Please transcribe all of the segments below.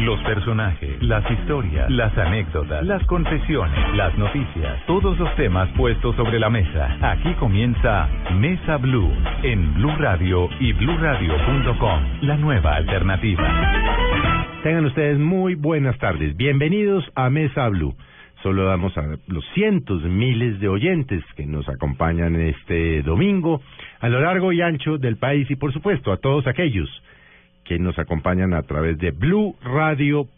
Los personajes, las historias, las anécdotas, las confesiones, las noticias, todos los temas puestos sobre la mesa. Aquí comienza Mesa Blue en Blue Radio y bluradio.com, la nueva alternativa. Tengan ustedes muy buenas tardes. Bienvenidos a Mesa Blue. Solo damos a los cientos, miles de oyentes que nos acompañan este domingo a lo largo y ancho del país y por supuesto a todos aquellos que nos acompañan a través de bluradio.com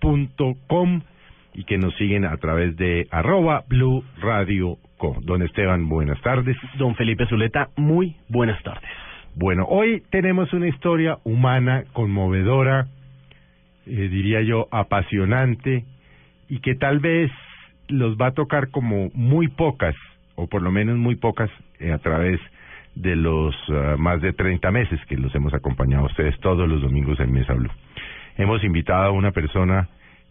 y que nos siguen a través de arroba bluradio.com. Don Esteban, buenas tardes. Don Felipe Zuleta, muy buenas tardes. Bueno, hoy tenemos una historia humana, conmovedora, eh, diría yo, apasionante, y que tal vez los va a tocar como muy pocas, o por lo menos muy pocas, eh, a través de de los uh, más de 30 meses que los hemos acompañado a ustedes todos los domingos en Mesa Blue. Hemos invitado a una persona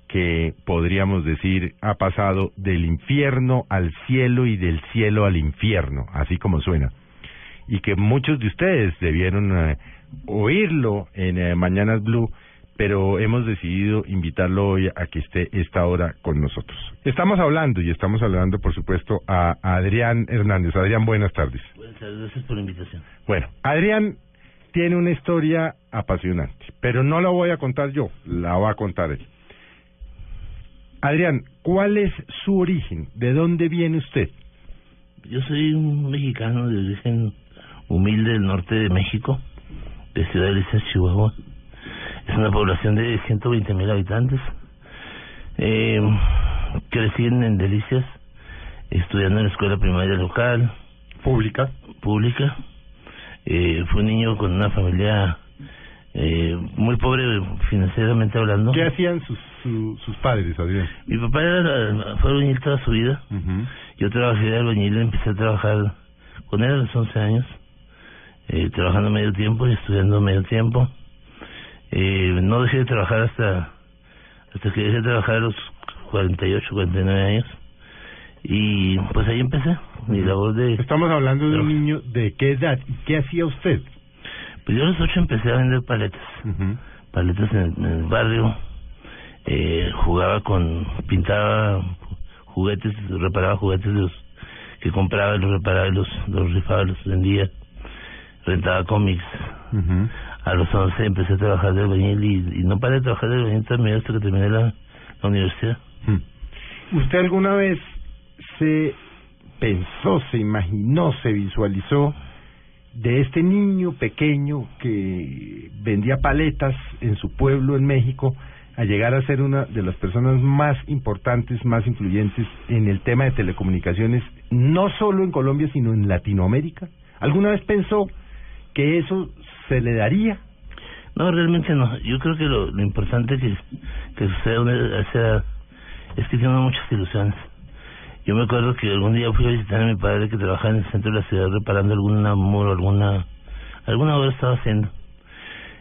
que podríamos decir ha pasado del infierno al cielo y del cielo al infierno, así como suena. Y que muchos de ustedes debieron uh, oírlo en uh, Mañanas Blue pero hemos decidido invitarlo hoy a que esté esta hora con nosotros. Estamos hablando y estamos hablando, por supuesto, a Adrián Hernández. Adrián, buenas tardes. Buenas tardes, gracias por la invitación. Bueno, Adrián tiene una historia apasionante, pero no la voy a contar yo, la va a contar él. Adrián, ¿cuál es su origen? ¿De dónde viene usted? Yo soy un mexicano de origen humilde del norte de México, de Ciudad de Chihuahua. Es una población de 120 mil habitantes. Eh, crecí en, Delicias, estudiando en la escuela primaria local. ¿Pública? Pública. Eh, fui un niño con una familia eh, muy pobre financieramente hablando. ¿Qué hacían sus, sus padres, Adrián? Mi papá era, fue albañil toda su vida. Yo trabajé de albañil, empecé a trabajar con él a los 11 años, eh, trabajando medio tiempo y estudiando medio tiempo. Eh, no dejé de trabajar hasta hasta que dejé de trabajar a los 48, 49 años. Y pues ahí empecé mi labor de... Estamos hablando de un niño de qué edad y qué hacía usted. Pues yo a los 8 empecé a vender paletas. Paletas en, el barrio. Eh, jugaba con... Pintaba juguetes, reparaba juguetes de los que compraba, los reparaba, los, los rifaba, los vendía. Rentaba cómics a los 11 empecé a trabajar de albañil y, no paré de trabajar de albañil también hasta que terminé la, universidad. Hmm. ¿Usted alguna vez se pensó, se imaginó, se visualizó de este niño pequeño que vendía paletas en su pueblo en México a llegar a ser una de las personas más importantes, más influyentes en el tema de telecomunicaciones, no solo en Colombia, sino en Latinoamérica? ¿Alguna vez pensó que eso se le daría? No, realmente no. Yo creo que lo, lo importante que, que sucede a esa es que tengo muchas ilusiones. Yo me acuerdo que algún día fui a visitar a mi padre que trabajaba en el centro de la ciudad reparando alguna muro, alguna alguna obra estaba haciendo.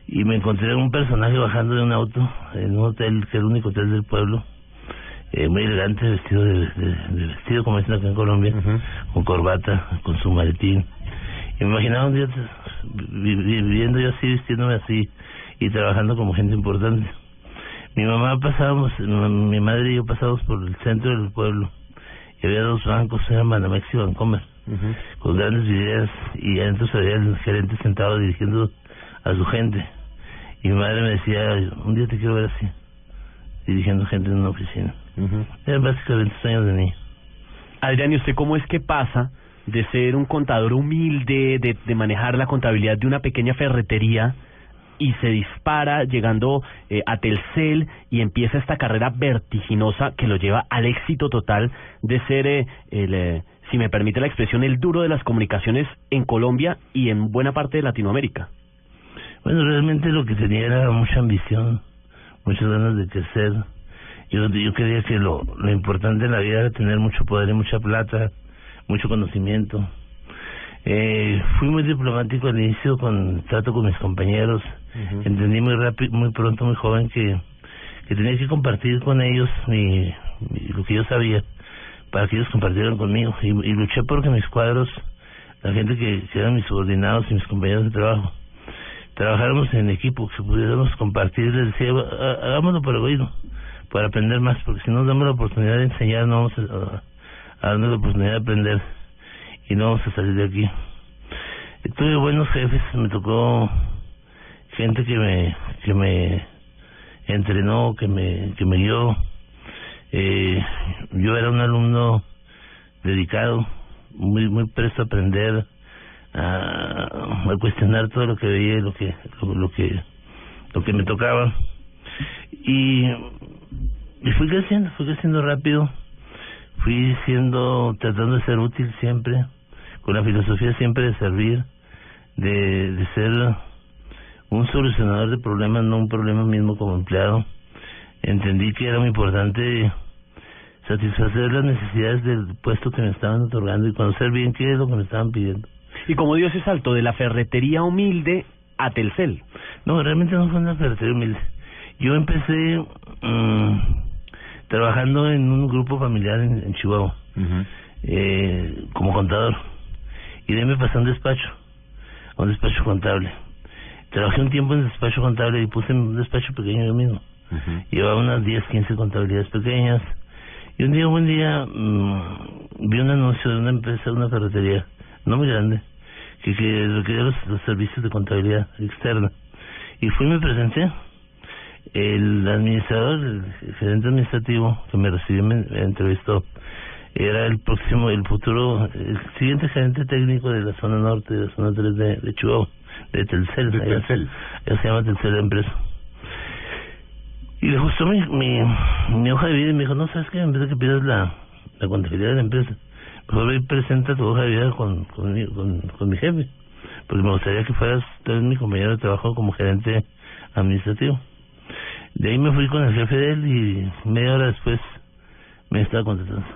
Y me encontré un personaje bajando de un auto en un hotel, que es el único hotel del pueblo, eh, muy elegante, vestido de, de, vestido como dicen acá en Colombia, con corbata, con su maletín. Y me imaginaba un día viviendo yo así, vistiéndome así y trabajando como gente importante. Mi mamá pasábamos, mi madre y yo pasábamos por el centro del pueblo y había dos bancos, eran Banamex y Bancomer, con grandes videos y adentro veía el gerente sentado dirigiendo a su gente. Y mi madre me decía, un día te quiero ver así, dirigiendo gente en una oficina. Era básicamente años de niño. Adrián, ¿y usted cómo es que pasa de ser un contador humilde, de, manejar la contabilidad de una pequeña ferretería y se dispara llegando eh, a Telcel y empieza esta carrera vertiginosa que lo lleva al éxito total de ser eh, el, eh, si me permite la expresión, el duro de las comunicaciones en Colombia y en buena parte de Latinoamérica. Bueno, realmente lo que tenía era mucha ambición, muchas ganas de crecer. Yo, yo creía que lo, lo importante en la vida era tener mucho poder y mucha plata, mucho conocimiento. Eh, fui muy diplomático al inicio con trato con mis compañeros. Entendí muy rápido, muy pronto, muy joven que, que tenía que compartir con ellos mi, lo que yo sabía para que ellos compartieran conmigo y, y luché porque mis cuadros, la gente que, que eran mis subordinados y mis compañeros de trabajo, trabajáramos en equipo, que pudiéramos compartir, les decía, hagámoslo por egoísmo, para aprender más, porque si no nos damos la oportunidad de enseñar, no vamos a, a darnos la oportunidad de aprender y no vamos a salir de aquí. Tuve buenos jefes, me tocó gente que me que me entrenó, que me que me guió. Eh, yo era un alumno dedicado, muy muy presto a aprender, a, a cuestionar todo lo que veía, lo que lo, lo que lo que me tocaba y y fui creciendo, fui creciendo rápido, fui siendo tratando de ser útil siempre con la filosofía siempre de servir, de, de ser un solucionador de problemas, no un problema mismo como empleado. Entendí que era muy importante satisfacer las necesidades del puesto que me estaban otorgando y conocer bien qué es lo que me estaban pidiendo. ¿Y cómo dio ese salto de la ferretería humilde a Telcel? No, realmente no fue una ferretería humilde. Yo empecé mmm, trabajando en un grupo familiar en, en Chihuahua, eh, como contador y de ahí me pasé a un despacho, a un despacho contable. Trabajé un tiempo en despacho contable y puse un despacho pequeño yo mismo. Llevaba unas 10, 15 contabilidades pequeñas. Y un día, un buen día, mmm, vi un anuncio de una empresa, de una ferretería, no muy grande, que, que requería los, los servicios de contabilidad externa. Y fui y me presenté. El administrador, el gerente administrativo que me recibió, me, me entrevistó era el próximo, el futuro, el siguiente gerente técnico de la zona norte, de la zona 3 de, de Chihuahua, de Telcel. De Telcel. Se llama Telcel la empresa. Y le gustó mi, mi, mi hoja de vida y me dijo, no, ¿sabes qué? En vez de que pidas la, la contabilidad de la empresa, mejor ve presenta tu hoja de vida con, con, mi, con, con mi jefe. Porque me gustaría que fueras tú mi compañero de trabajo como gerente administrativo. De ahí me fui con el jefe de él y media hora después me estaba contestando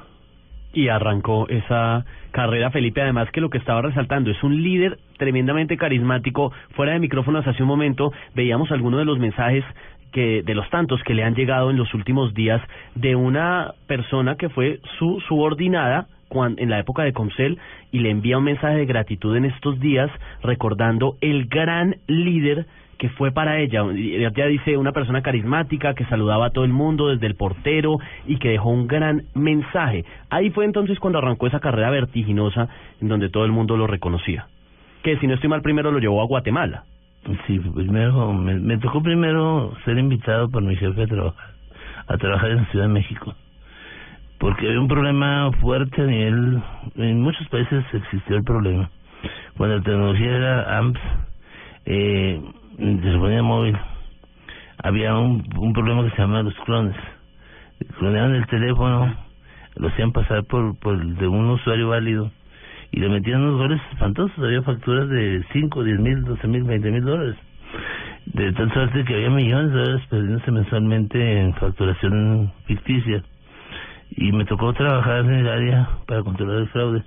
y arrancó esa carrera Felipe. Además que lo que estaba resaltando es un líder tremendamente carismático. Fuera de micrófonos hace un momento veíamos algunos de los mensajes que de los tantos que le han llegado en los últimos días de una persona que fue su subordinada cuando, en la época de Comcel y le envía un mensaje de gratitud en estos días recordando el gran líder que fue para ella. Ella dice una persona carismática que saludaba a todo el mundo desde el portero y que dejó un gran mensaje. Ahí fue entonces cuando arrancó esa carrera vertiginosa en donde todo el mundo lo reconocía. Que si no estoy mal primero lo llevó a Guatemala. Sí, primero me, me tocó primero ser invitado por mi jefe a trabajar, a trabajar en la Ciudad de México. Porque había un problema fuerte a nivel, en muchos países existió el problema. Cuando la tecnología era AMPS, eh, telefonía móvil había un, un problema que se llamaba los clones. Cloneaban el teléfono, lo hacían pasar por, por el de un usuario válido y le metían unos goles espantosos. Había facturas de 5, 10 mil, 12 mil, 20 mil dólares. De tal suerte que había millones de dólares perdiéndose mensualmente en facturación ficticia. Y me tocó trabajar en el área para controlar el fraude.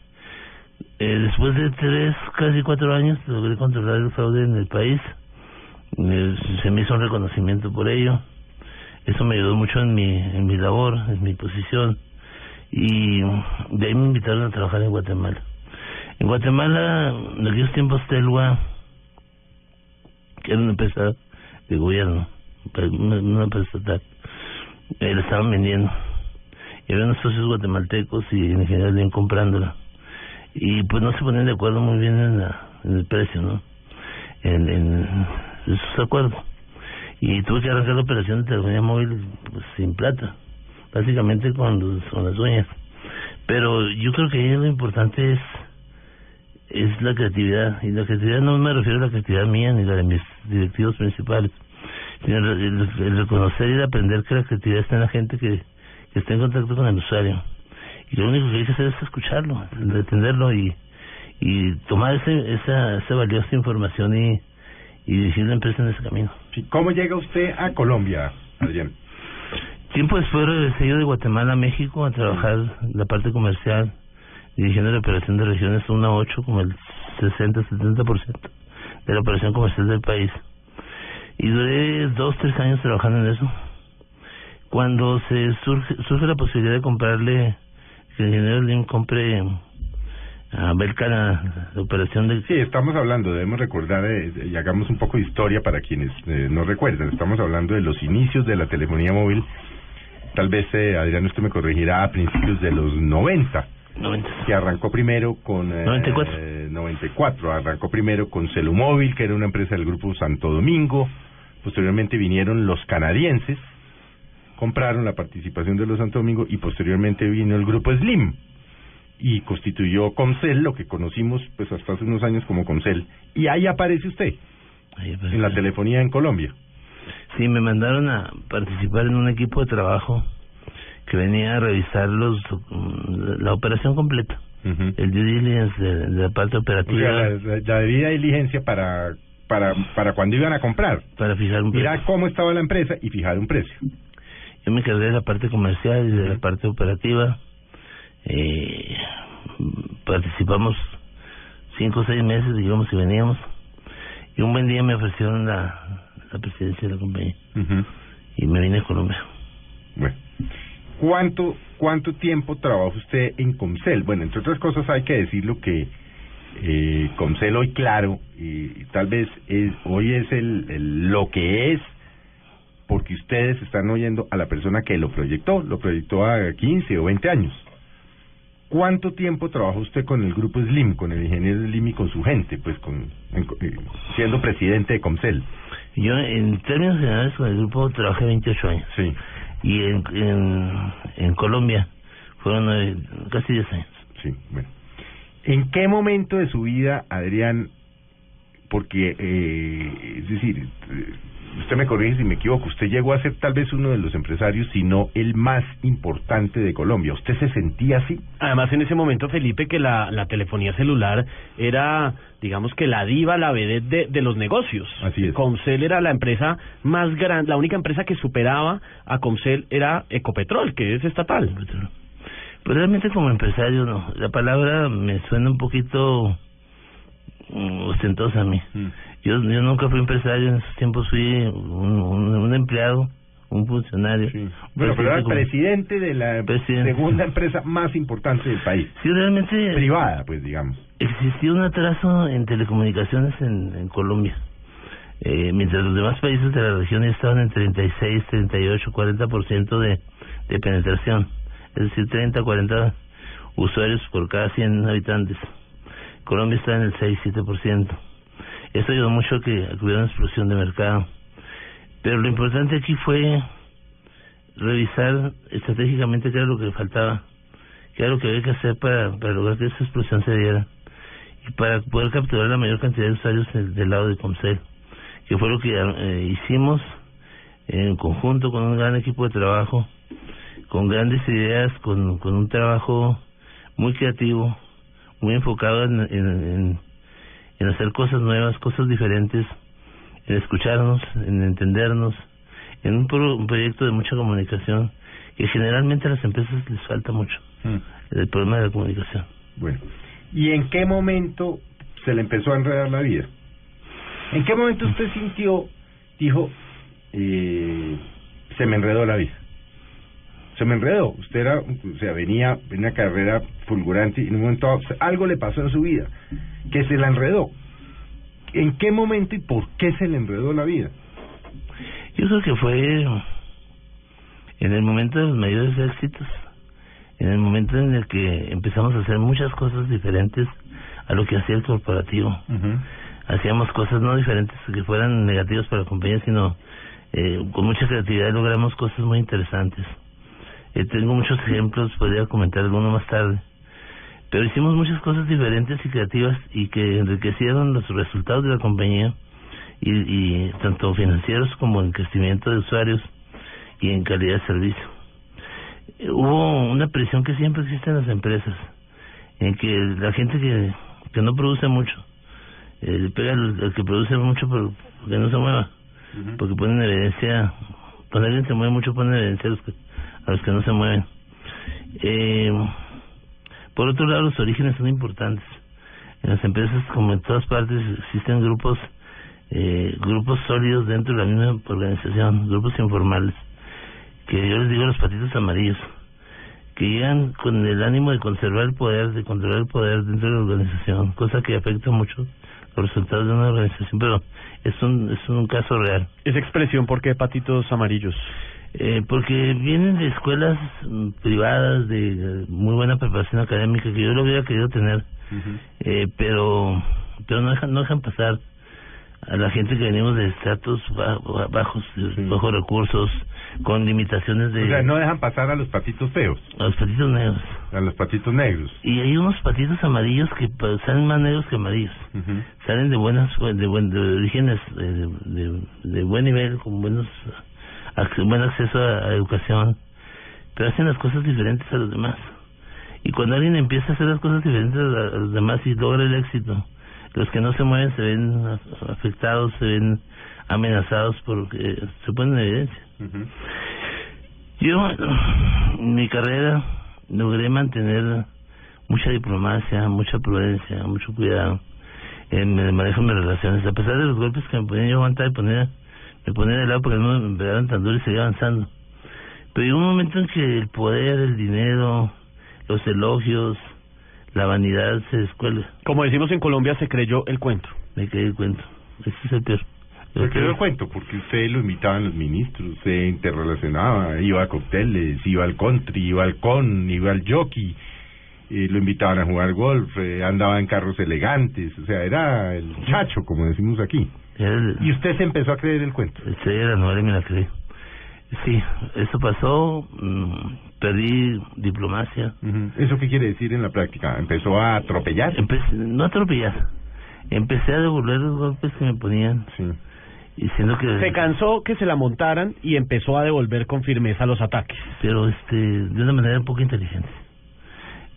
Eh, después de tres, casi cuatro años, logré controlar el fraude en el país se me hizo un reconocimiento por ello. Eso me ayudó mucho en mi, en mi labor, en mi posición. Y de ahí me invitaron a trabajar en Guatemala. En Guatemala, en aquellos tiempos, Telua, que era una empresa de gobierno, una, empresa estatal, eh, la estaban vendiendo. Y había unos socios guatemaltecos y en general bien comprándola. Y pues no se ponían de acuerdo muy bien en, la, en el precio, ¿no? En, en, esos acuerdos. Y tuve que arrancar la operación de telefonía móvil pues, sin plata, básicamente con, con las uñas. Pero yo creo que ahí lo importante es es la creatividad. Y la creatividad no me refiero a la creatividad mía ni la de mis directivos principales, sino el reconocer y el aprender que la creatividad está en la gente que, que está en contacto con el usuario. Y lo único que hay que hacer es escucharlo, entenderlo y, y tomar ese, esa, esa valiosa información y y dirigir la empresa en ese camino. ¿Cómo llega usted a Colombia? Adrián. Tiempo después regresé yo de Guatemala a México a trabajar la parte comercial, dirigiendo la operación de regiones 1 a 8 como el 60-70% de la operación comercial del país. Y duré dos, tres años trabajando en eso. Cuando se surge, surge la posibilidad de comprarle, que el ingeniero Lim compre a la, la operación de... Sí, estamos hablando, debemos recordar eh, y hagamos un poco de historia para quienes eh, no recuerdan. Estamos hablando de los inicios de la telefonía móvil. Tal vez, eh, Adrián, usted me corregirá a principios de los 90. 90. que arrancó primero con eh, 94. 94, arrancó primero con Celumóvil, que era una empresa del grupo Santo Domingo, posteriormente vinieron los canadienses, compraron la participación de los Santo Domingo y posteriormente vino el grupo Slim y constituyó Comcel, lo que conocimos pues hasta hace unos años como Comcel, y ahí aparece usted Ahí aparece. en la telefonía en Colombia. Sí, me mandaron a participar en un equipo de trabajo que venía a revisar los mm, la operación completa, el due diligence de, de la parte O operativa sea, la, la- la debida diligencia para para para cuando iban a comprar. para fijar un precio. Mirar cómo estaba la empresa y fijar un precio. Yo me encargué de la parte comercial y de la parte operativa. Eh, participamos cinco o seis meses, digamos, y veníamos. Y un buen día me ofrecieron la, la presidencia de la compañía y me vine a Colombia. Bueno, ¿cuánto cuánto tiempo trabaja usted en Comcel? Bueno, entre otras cosas hay que decirlo que eh, Comcel hoy claro y tal vez es hoy es el, el- lo que es porque ustedes están oyendo a la persona que lo proyectó, lo proyectó a 15 o 20 años. ¿Cuánto tiempo trabaja usted con el grupo Slim, con el ingeniero Slim y con su gente, pues con eh, siendo presidente de Comcel? Yo, en términos generales, con el grupo trabajé 28 años. Sí, Y en, en, en Colombia fueron casi 10 años. Sí, bueno. ¿En qué momento de su vida, Adrián, porque, eh, es decir, usted me corrige si me equivoco, usted llegó a ser tal vez uno de los empresarios, si no el más importante de Colombia. ¿Usted se sentía así? Además, en ese momento, Felipe, que la, la telefonía celular era, digamos que la diva, la vedette de, de los negocios. Así es. Comcel era la empresa más grande, la única empresa que superaba a Comcel era Ecopetrol, que es estatal. Pues realmente como empresario no. La palabra me suena un poquito ostentosa a mí. Yo, yo nunca fui empresario, en esos tiempos fui un, un, un empleado, un funcionario. Sí. Bueno, pero era el como- presidente de la Presidente. segunda empresa más importante del país. Sí, realmente Privada, pues, digamos. existía un atraso en telecomunicaciones en, en Colombia. Eh, mientras los demás países de la región estaban en 36, 38, 40% de, de penetración. Es decir, 30, 40 usuarios por cada 100 habitantes. Colombia está en el 6, 7%. Esto ayudó mucho a que, hubiera una explosión de mercado. Pero lo importante aquí fue revisar estratégicamente qué era lo que faltaba, qué era lo que había que hacer para, para lograr que esa explosión se diera y para poder capturar la mayor cantidad de usuarios del, lado de Comcel, que fue lo que eh, hicimos en conjunto con un gran equipo de trabajo, con grandes ideas, con un trabajo muy creativo, muy enfocado en, en, hacer cosas nuevas, cosas diferentes, en escucharnos, en entendernos, en un, pro- un proyecto de mucha comunicación que generalmente a las empresas les falta mucho, el problema de la comunicación. Bueno, ¿y en qué momento se le empezó a enredar la vida? ¿En qué momento usted sintió, dijo, eh, se me enredó la vida? Se me enredó. Usted era, o sea, venía en una carrera fulgurante y en un momento algo le pasó en su vida que se la enredó. ¿En qué momento y por qué se le enredó la vida? Yo creo que fue en el momento de los mayores éxitos, en el momento en el que empezamos a hacer muchas cosas diferentes a lo que hacía el corporativo. Hacíamos cosas no diferentes que fueran negativas para la compañía, sino eh, con mucha creatividad logramos cosas muy interesantes. Eh, tengo muchos ejemplos, podría comentar alguno más tarde. Pero hicimos muchas cosas diferentes y creativas y que enriquecieron los resultados de la compañía y, y tanto financieros como en crecimiento de usuarios y en calidad de servicio. Eh, Hubo una presión que siempre existe en las empresas, en que la gente que, que no produce mucho, eh, le pega al, al que produce mucho por- porque no se mueva, porque pone en evidencia cuando alguien se mueve mucho pone evidencia los que, a los que no se mueven. Eh, por otro lado, los orígenes son importantes. En las empresas, como en todas partes, existen grupos eh, grupos sólidos dentro de la misma organización, grupos informales, que yo les digo los patitos amarillos, que llegan con el ánimo de conservar el poder, de controlar el poder dentro de la organización, cosa que afecta mucho los resultados de una organización, pero es un, es un caso real. Esa expresión, ¿por qué patitos amarillos? Eh, porque vienen de escuelas mm, privadas de muy buena preparación académica que yo lo hubiera querido tener, eh, pero pero no dejan no dejan pasar a la gente que venimos de estratos bajos, bajos recursos, con limitaciones de... O sea, no dejan pasar a los patitos feos. A los patitos negros. A los patitos negros. Y hay unos patitos amarillos que salen más negros que amarillos. Salen de buenas, de, buen, de orígenes, de, de, de, buen nivel, con buenos buen acceso a, educación, pero hacen las cosas diferentes a los demás. Y cuando alguien empieza a hacer las cosas diferentes a los demás y logra el éxito, los que no se mueven se ven afectados, se ven amenazados porque se ponen en evidencia. Yo, en mi carrera, logré mantener mucha diplomacia, mucha prudencia, mucho cuidado en el manejo de mis relaciones, a pesar de los golpes que me ponían yo aguantar y poner, me ponía de lado porque no me pegaban tan duro y seguía avanzando. Pero llegó un momento en que el poder, el dinero, los elogios, la vanidad se descuelga. Como decimos en Colombia, se creyó el cuento. Me creyó el cuento. Ese es el peor. Se creyó el cuento porque usted lo invitaban los ministros, se interrelacionaba, iba a cócteles, iba al country, iba al con, iba al jockey, y lo invitaban a jugar golf, eh, andaba en carros elegantes, o sea, era el chacho, como decimos aquí. Y usted se empezó a creer el cuento. Sí, la novela me la creí. Sí, eso pasó, mm, perdí diplomacia. ¿Eso qué quiere decir en la práctica? ¿Empezó a atropellar? no atropellar, empecé a devolver los golpes que me ponían. Sí. Diciendo que... Se cansó que se la montaran y empezó a devolver con firmeza los ataques. Pero este de una manera un poco inteligente.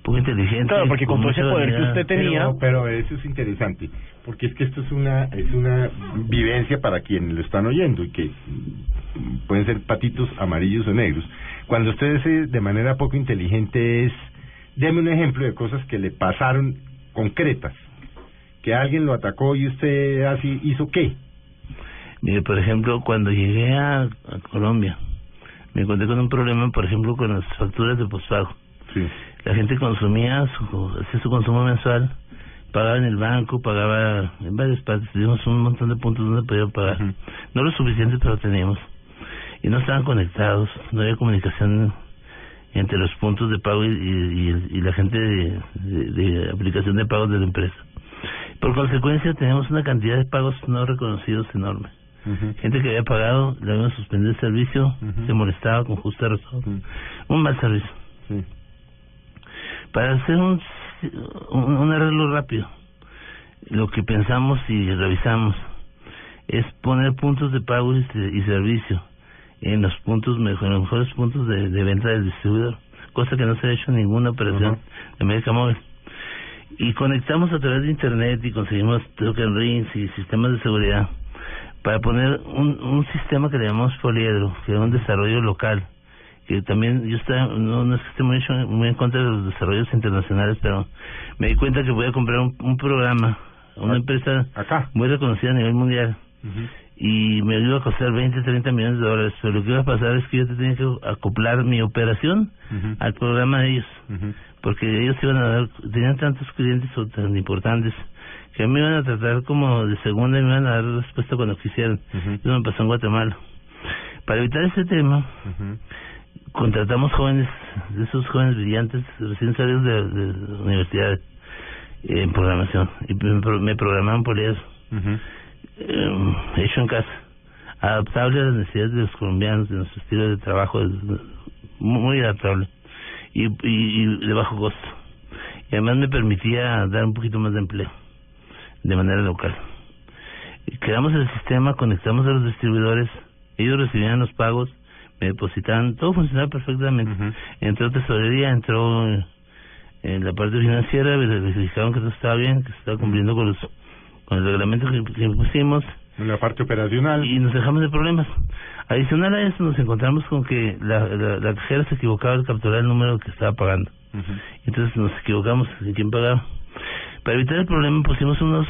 Poco inteligente. Claro, porque con, todo ese poder que usted tenía... Pero, eso es interesante, porque es que esto es una, es una vivencia para quienes lo están oyendo y que pueden ser patitos amarillos o negros. Cuando usted dice de manera poco inteligente es, deme un ejemplo de cosas que le pasaron concretas, que alguien lo atacó y usted así hizo qué. Mire, por ejemplo, cuando llegué a, Colombia, me encontré con un problema, por ejemplo, con las facturas de postpago. Sí. La gente consumía, su, hacía su consumo mensual, pagaba en el banco, pagaba en varias partes, teníamos un montón de puntos donde podía pagar. No lo suficiente, pero teníamos y no estaban conectados, no había comunicación entre los puntos de pago y, y, la gente de, de, aplicación de pagos de la empresa. Por consecuencia, tenemos una cantidad de pagos no reconocidos enorme. Gente que había pagado, le habían suspendido el servicio, se molestaba con justa razón. Un mal servicio. Para hacer un, un, arreglo rápido, lo que pensamos y revisamos es poner puntos de pago y servicio en los puntos mejor, los mejores puntos de, de, venta del distribuidor, cosa que no se ha hecho en ninguna operación de América Móvil. Y conectamos a través de internet y conseguimos token rings y sistemas de seguridad para poner un, un sistema que le llamamos poliedro, que es un desarrollo local, que también yo está, no, no es que esté muy, muy en contra de los desarrollos internacionales, pero me di cuenta que voy a comprar un, un programa, una empresa muy reconocida a nivel mundial, y me iba a costar 20, 30 millones de dólares. Pero lo que iba a pasar es que yo tenía que acoplar mi operación al programa de ellos. Porque ellos iban a dar, tenían tantos clientes tan importantes que me iban a tratar como de segunda y me iban a dar respuesta cuando quisieran. Eso me pasó en Guatemala. Para evitar ese tema, contratamos jóvenes, de esos jóvenes brillantes, recién salidos de, de, la universidad en programación. Y me, me programaron por eso eh, hecho en casa, adaptable a las necesidades de los colombianos, de nuestro estilo de trabajo, muy adaptable y, y, de bajo costo. Y además me permitía dar un poquito más de empleo de manera local. Creamos el sistema, conectamos a los distribuidores, ellos recibían los pagos, me depositaban, todo funcionaba perfectamente. Entró tesorería, entró en la parte financiera, verificaron que todo estaba bien, que se estaba cumpliendo con los con el reglamento que, pusimos En la parte operacional. y nos dejamos de problemas. Adicional a eso nos encontramos con que la, la, la cajera se equivocaba al capturar el número que estaba pagando. Entonces nos equivocamos de quién pagaba. Para evitar el problema pusimos unos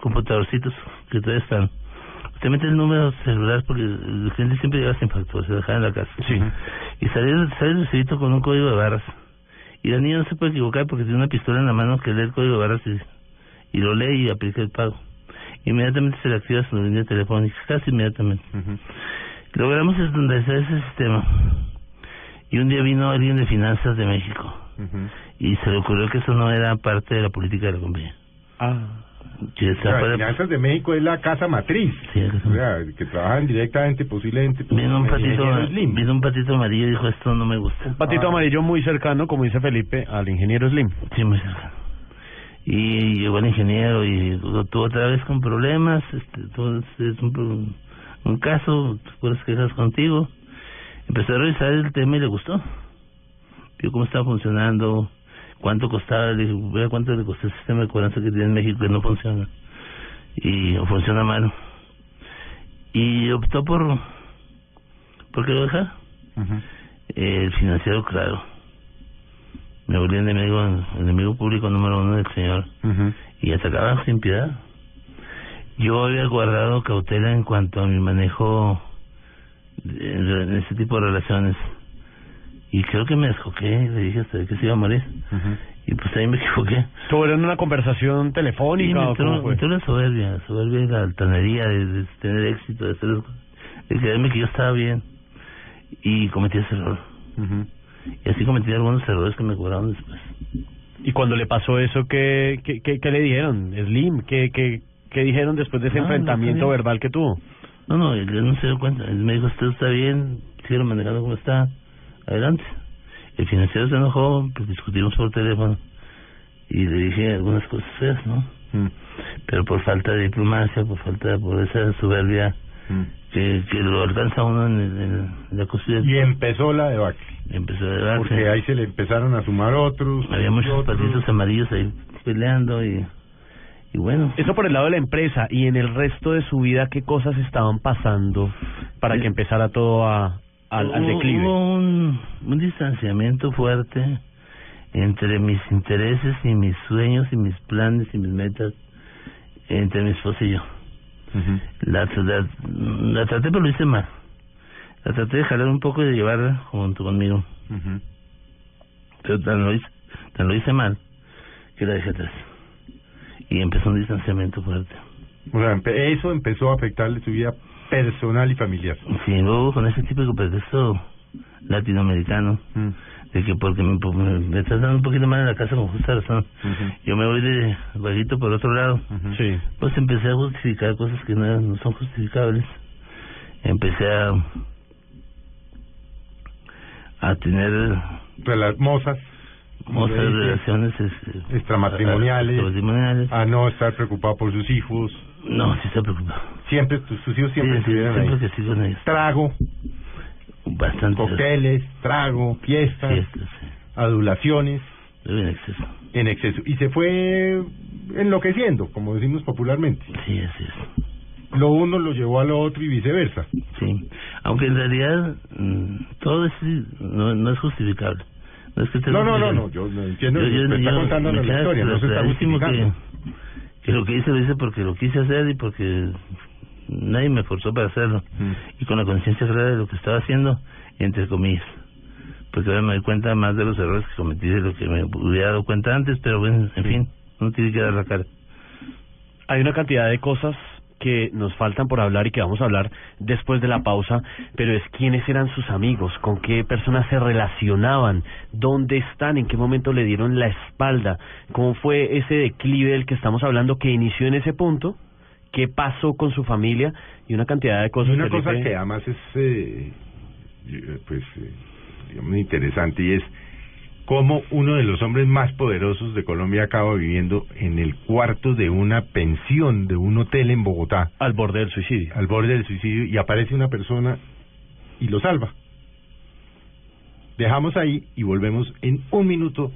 computadorcitos que todavía están. Usted mete el número celular porque el cliente siempre llega sin factura, se dejaba en la casa. Sí. Y sale, sale el recibito con un código de barras. Y la niña no se puede equivocar porque tiene una pistola en la mano que lee el código de barras y, y lo lee y aplica el pago. Inmediatamente se le activa su línea telefónica, casi inmediatamente. Logramos estandarizar ese sistema. Y un día vino alguien de finanzas de México y se le ocurrió que eso no era parte de la política de la compañía. Ah. Está fuera- Finanzas de México es la casa matriz. Sí, es O sea, que trabajan directamente, posiblemente. pues, Vino un patito, vino un patito amarillo y dijo esto no me gusta. Un patito Ah. amarillo muy cercano, como dice Felipe, al ingeniero Slim. Sí, muy cerca. Y llegó el ingeniero y lo tuvo otra vez con problemas. Este, todo este es un, un caso, puras quejas contigo. Empezó a revisar el tema y le gustó. Vio cómo estaba funcionando, cuánto costaba. Le dije, vea cuánto le costó el sistema de cobranza que tiene en México que no funciona. Y o funciona mal. Y optó por, por que lo. Ujú. El financiero, claro. Me volví enemigo, enemigo público número uno del señor. Y atacaba sin piedad. Yo había guardado cautela en cuanto a mi manejo de- en ese tipo de relaciones. Y creo que me descoqué, le dije hasta que se iba a morir. Ujú. Y pues ahí me equivoqué. ¿Tuvieron una conversación telefónica me o cómo entró, me entró la soberbia, soberbia y la altanería de, de tener éxito, de hacer de creerme que yo estaba bien. Y cometí ese error. Ujú. Y así cometí algunos errores que me cobraron después. Y cuando le pasó eso, ¿qué, qué, qué, qué le dijeron? Slim, ¿qué, qué, qué dijeron después de ese No, enfrentamiento verbal que tuvo? No, no, él no se dio cuenta. Él me dijo, usted está bien, sigue manejando como está, adelante. El financiero se enojó, pues discutimos por teléfono y le dije algunas cosas feas, ¿no? Mm. Pero por falta de diplomacia, por falta, por esa soberbia Mm. que, que lo alcanza uno en, el- en la costilla, Y empezó la debacle. empezó a darse. Porque ahí se le empezaron a sumar otros. Había muchos otros. patitos amarillos ahí peleando y, y bueno. Eso por el lado de la empresa y en el resto de su vida, ¿qué cosas estaban pasando para que empezara todo a, al, declive? Hubo un, un distanciamiento fuerte entre mis intereses y mis sueños y mis planes y mis metas entre mi esposa y yo. La, la, la traté, pero lo hice mal. La traté de jalar un poco y de llevarla junto conmigo. Ujú. Pero tan lo hice, tan lo hice mal que la dejé atrás. Y empezó un distanciamiento fuerte. O sea, eso empezó a afectarle su vida personal y familiar. Sí, luego con ese típico pretexto latinoamericano Mm. de que porque me, pues, me, estás dando un poquito mal en la casa con justa razón. Yo me voy de vaguito por otro lado. Sí. Pues empecé a justificar cosas que no, no son justificables. Empecé a a tener Rela- mozas. relaciones este, extramatrimoniales. A no estar preocupado por sus hijos. No, sí estoy preocupado. Siempre, tus, hijos siempre Sí, estuvieron siempre ahí. que ellos. Trago, Bastante. cócteles, trago, fiestas, Fiestas, sí. adulaciones en exceso. en exceso. Y se fue enloqueciendo, como decimos popularmente. Sí, así es. Lo uno lo llevó a lo otro y viceversa. Sí, aunque en realidad mm, todo es, no, no es justificable. No, es que No, no, no, no, yo no entiendo, Yo- yo- me está yo- contando la historia, no se está justificando. que, que lo que hice lo hice porque lo quise hacer y porque nadie me forzó para hacerlo. Mm. Y con la conciencia clara de lo que estaba haciendo, entre comillas. Porque ahora me doy cuenta más de los errores que cometí de lo que me hubiera dado cuenta antes, pero bueno, en fin, uno tiene que dar la cara. Hay una cantidad de cosas que nos faltan por hablar y que vamos a hablar después de la pausa, pero es quiénes eran sus amigos, con qué personas se relacionaban, dónde están, en qué momento le dieron la espalda, cómo fue ese declive del que estamos hablando que inició en ese punto, qué pasó con su familia y una cantidad de Y cosas. una cosa que además es, eh, eh, pues, eh, digamos, interesante y es cómo uno de los hombres más poderosos de Colombia acaba viviendo en el cuarto de una pensión de un hotel en Bogotá, al borde del suicidio. al borde del suicidio, y aparece una persona y lo salva. Dejamos ahí y volvemos en un minuto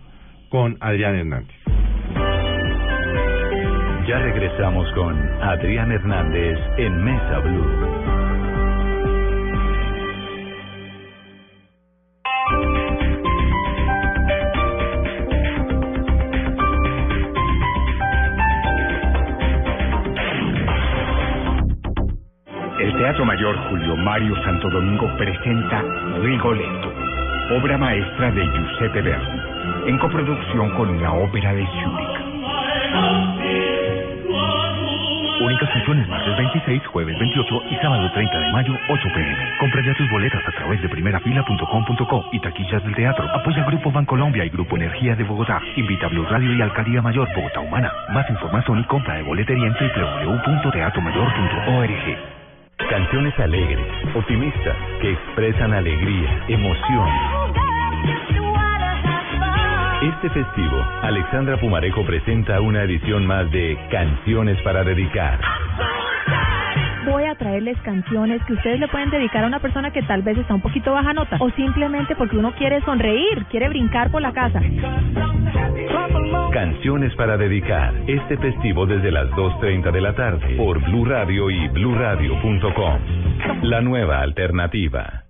con Adrián Hernández. Ya regresamos con Adrián Hernández en Mesa Blue. Teatro Mayor Julio Mario Santo Domingo presenta Rigoletto, obra maestra de Giuseppe Verdi, en coproducción con la Ópera de Zúrich. Únicas funciones martes 26, jueves 28 y sábado 30 de mayo, 8 pm. Compra ya tus boletas a través de primerafila.com.co y taquillas del teatro. Apoya Grupo Bancolombia y Grupo Energía de Bogotá. Invita a Blue Radio y Alcaldía Mayor Bogotá Humana. Más información y compra de boletería en www.teatromayor.org. Canciones alegres, optimistas, que expresan alegría, emoción. Este festivo, Alexandra Pumarejo presenta una edición más de Canciones para dedicar voy a traerles canciones que ustedes le pueden dedicar a una persona que tal vez está un poquito baja nota o simplemente porque uno quiere sonreír, quiere brincar por la casa. Canciones para dedicar este festivo desde las 2.30 de la tarde por Blue Radio y bluradio.com. La nueva alternativa.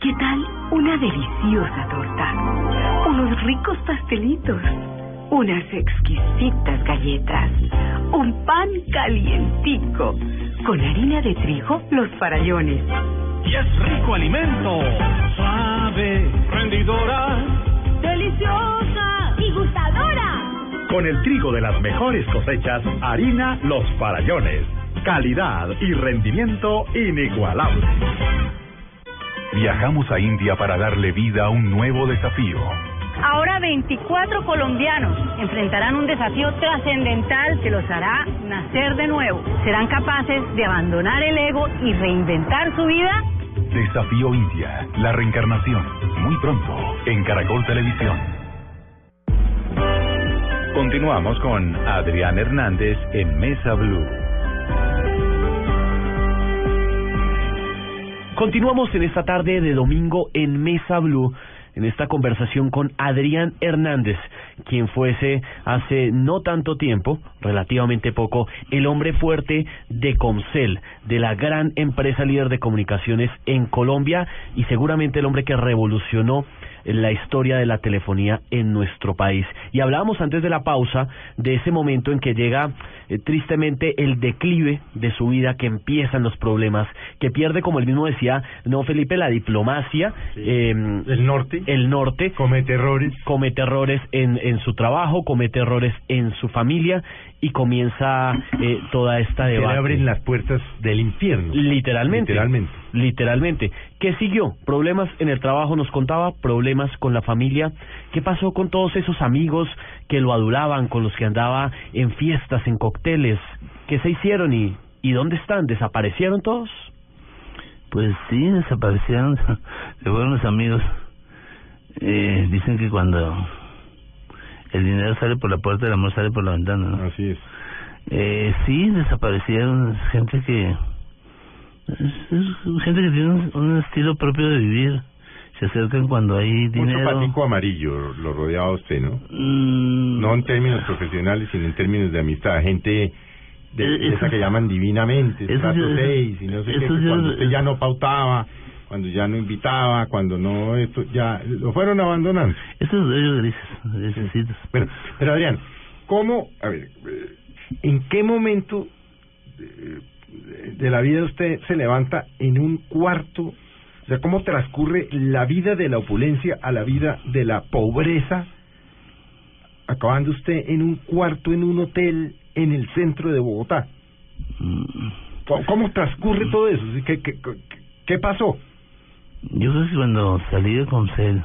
¿Qué tal una deliciosa torta? Unos ricos pastelitos, unas exquisitas galletas, un pan calientico, con harina de trigo, los farallones. Y es rico alimento, suave, rendidora, deliciosa y gustadora. Con el trigo de las mejores cosechas, harina Los Farallones. Calidad y rendimiento inigualable. Viajamos a India para darle vida a un nuevo desafío. Ahora 24 colombianos enfrentarán un desafío trascendental que los hará nacer de nuevo. ¿Serán capaces de abandonar el ego y reinventar su vida? Desafío India, la reencarnación, muy pronto, en Caracol Televisión. Continuamos con Adrián Hernández en Mesa Blue. Continuamos en esta tarde de domingo en Mesa Blue, en esta conversación con Adrián Hernández, quien fuese hace no tanto tiempo, relativamente poco, el hombre fuerte de Comcel, de la gran empresa líder de comunicaciones en Colombia y seguramente el hombre que revolucionó la historia de la telefonía en nuestro país. Y hablábamos antes de la pausa de ese momento en que llega eh, tristemente el declive de su vida, que empiezan los problemas, que pierde, como él mismo decía, no Felipe, la diplomacia, eh, el norte, el norte, comete errores, comete errores en, en su trabajo, comete errores en su familia y comienza eh, toda esta debate. Se abren las puertas del infierno. Literalmente. Literalmente. Literalmente. ¿Qué siguió? Problemas en el trabajo, nos contaba, problemas con la familia. ¿Qué pasó con todos esos amigos que lo adulaban, con los que andaba en fiestas, en cócteles? ¿Qué se hicieron y, y dónde están? ¿Desaparecieron todos? Pues sí, desaparecieron. Se fueron los amigos. Eh, dicen que cuando el dinero sale por la puerta, el amor sale por la ventana, ¿no? Así es. Eh, sí, desaparecieron gente que... Es, gente que tiene un, estilo propio de vivir. Se acercan cuando hay dinero. Mucho patico amarillo lo rodeaba usted, ¿no? Mm. No en términos profesionales, sino en términos de amistad. Gente de, eh, esa que llaman divinamente, trato seis, y no sé qué, cuando usted ya no pautaba cuando ya no invitaba, cuando no, esto ya lo fueron abandonando. Esos ellos grises, Bueno, pero Adrián, ¿cómo, a ver, en qué momento de la vida usted se levanta en un cuarto? O sea, ¿cómo transcurre la vida de la opulencia a la vida de la pobreza? Acabando usted en un cuarto en un hotel en el centro de Bogotá. Mm. ¿Cómo, transcurre todo eso? ¿Qué, qué, qué pasó? Yo creo que cuando salí de Concel,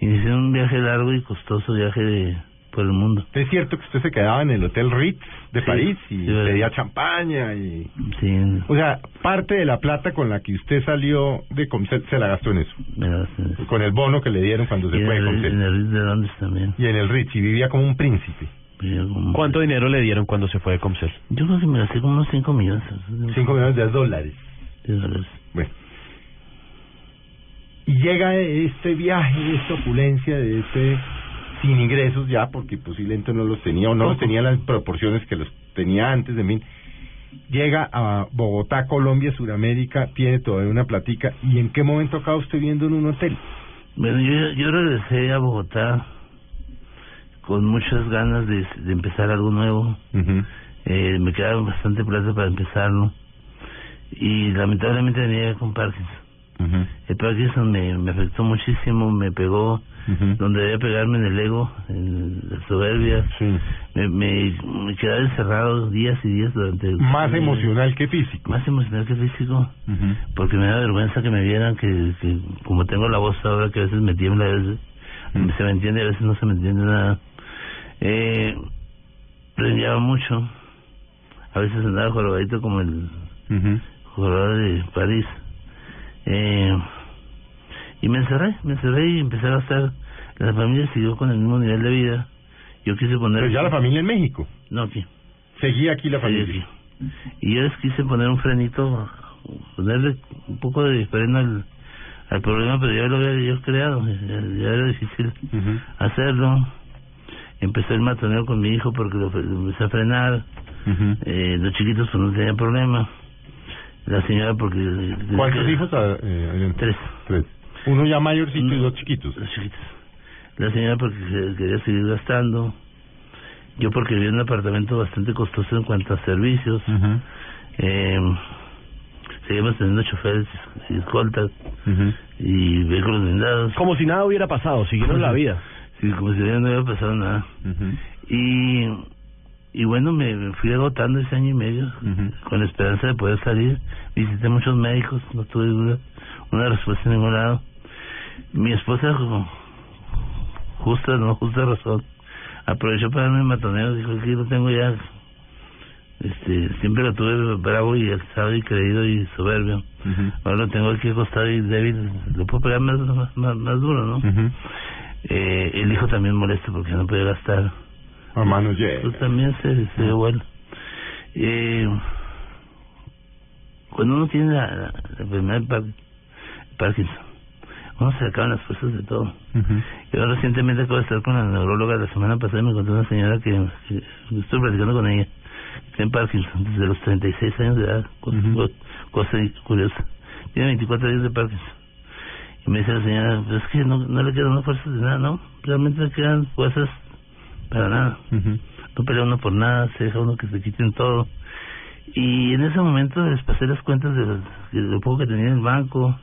inicié un viaje largo y costoso viaje de por el mundo. Es cierto que usted se quedaba en el Hotel Ritz de París y pedía champaña y... Sí. O sea, parte de la plata con la que usted salió de Comcel se la gastó en eso. Con el bono que le dieron cuando se fue de Comcel. en el Ritz de Londres también. Y en el Ritz, y vivía como un príncipe. ¿Cuánto dinero le dieron cuando se fue de Comcel? Yo creo que me gasté como unos 5 millones. 5 millones de dólares. Bueno. Y llega este viaje, esta opulencia de este sin ingresos ya, porque posiblemente no los tenía o no los tenía en las proporciones que los tenía antes de mí. Llega a Bogotá, Colombia, Sudamérica, tiene todavía una platica. ¿Y en qué momento acaba usted viendo en un hotel? Bueno, yo, yo regresé a Bogotá con muchas ganas de, de empezar algo nuevo. eh, me quedaba bastante plata para empezarlo. Y lamentablemente venía con Parkinson. El Parkinson me, me afectó muchísimo, me pegó donde debía pegarme en el ego, en la soberbia. Me, me, me quedaba encerrado días y días durante... Más emocional que físico. Más emocional que físico, porque me da vergüenza que me vieran que, que como tengo la voz ahora que a veces me tiembla, a veces se me entiende, a veces no se me entiende nada. Eh, mucho, a veces andaba jorobadito como el jugador de París. Eh, y me encerré, me encerré y empecé a gastar. La familia siguió con el mismo nivel de vida. Yo quise poner... Pero ya la familia en México. No, aquí. Seguía aquí la familia. aquí. Y yo les quise poner un frenito, ponerle un poco de freno al, al problema, pero ya lo había yo creado, ya, ya era difícil hacerlo. Empecé el matoneo con mi hijo porque lo, lo empecé a frenar. eh, los chiquitos pues no tenían problema. La señora porque... ¿Cuántos hijos? eh? Tres. Tres. Uno ya mayorcito y dos chiquitos. Dos chiquitos. La señora porque que- quería seguir gastando. Yo porque vivía en un apartamento bastante costoso en cuanto a servicios. eh, seguimos teniendo choferes y escoltas y vehículos blindados. Como si nada hubiera pasado, siguieron la vida. Sí, como si no hubiera pasado nada. Y y bueno, me, fui agotando ese año y medio con la esperanza de poder salir. Visité muchos médicos, no tuve duda, una respuesta en ningún lado. Mi esposa, como justa, no justa razón, aprovechó para darme matoneo, dijo que lo tengo ya. Este, siempre lo tuve bravo y alzado y creído y soberbio. Ahora lo tengo aquí acostado y débil, lo puedo pegar más, más, más, más duro, ¿no? eh, el hijo también molesto porque no puede gastar. Manos llenas. Pues también se, se bueno. Eh, cuando uno tiene la, la, la enfermedad de Par- Parkinson, uno se acaban las fuerzas de todo. Yo recientemente acabo de estar con la neuróloga la semana pasada y me contó una señora que, que estoy platicando con ella, que tiene Parkinson desde los 36 años de edad, cosa, cosa curiosa. Tiene 24 años de Parkinson. Y me dice la señora, pues es que no, no le quedan fuerzas de nada, ¿no? Realmente le quedan fuerzas para nada. No pelea uno por nada, se deja uno que se quiten todo. Y en ese momento les pasé las cuentas de, los- de lo poco que tenía en el banco,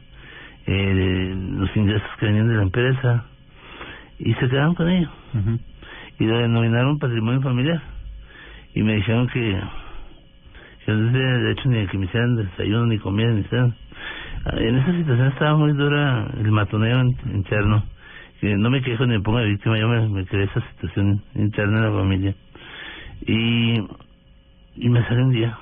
eh, de los ingresos que venían de la empresa, y se quedaron con ello. Y lo denominaron patrimonio familiar. Y me dijeron que, que no tenía derecho ni a que me hicieran desayuno, ni comida, ni hicieran. En esa situación estaba muy dura el matoneo in- interno. Que no me quejo ni me pongo de víctima, yo me, me creé esa situación interna en la familia. Y, y me salí un día.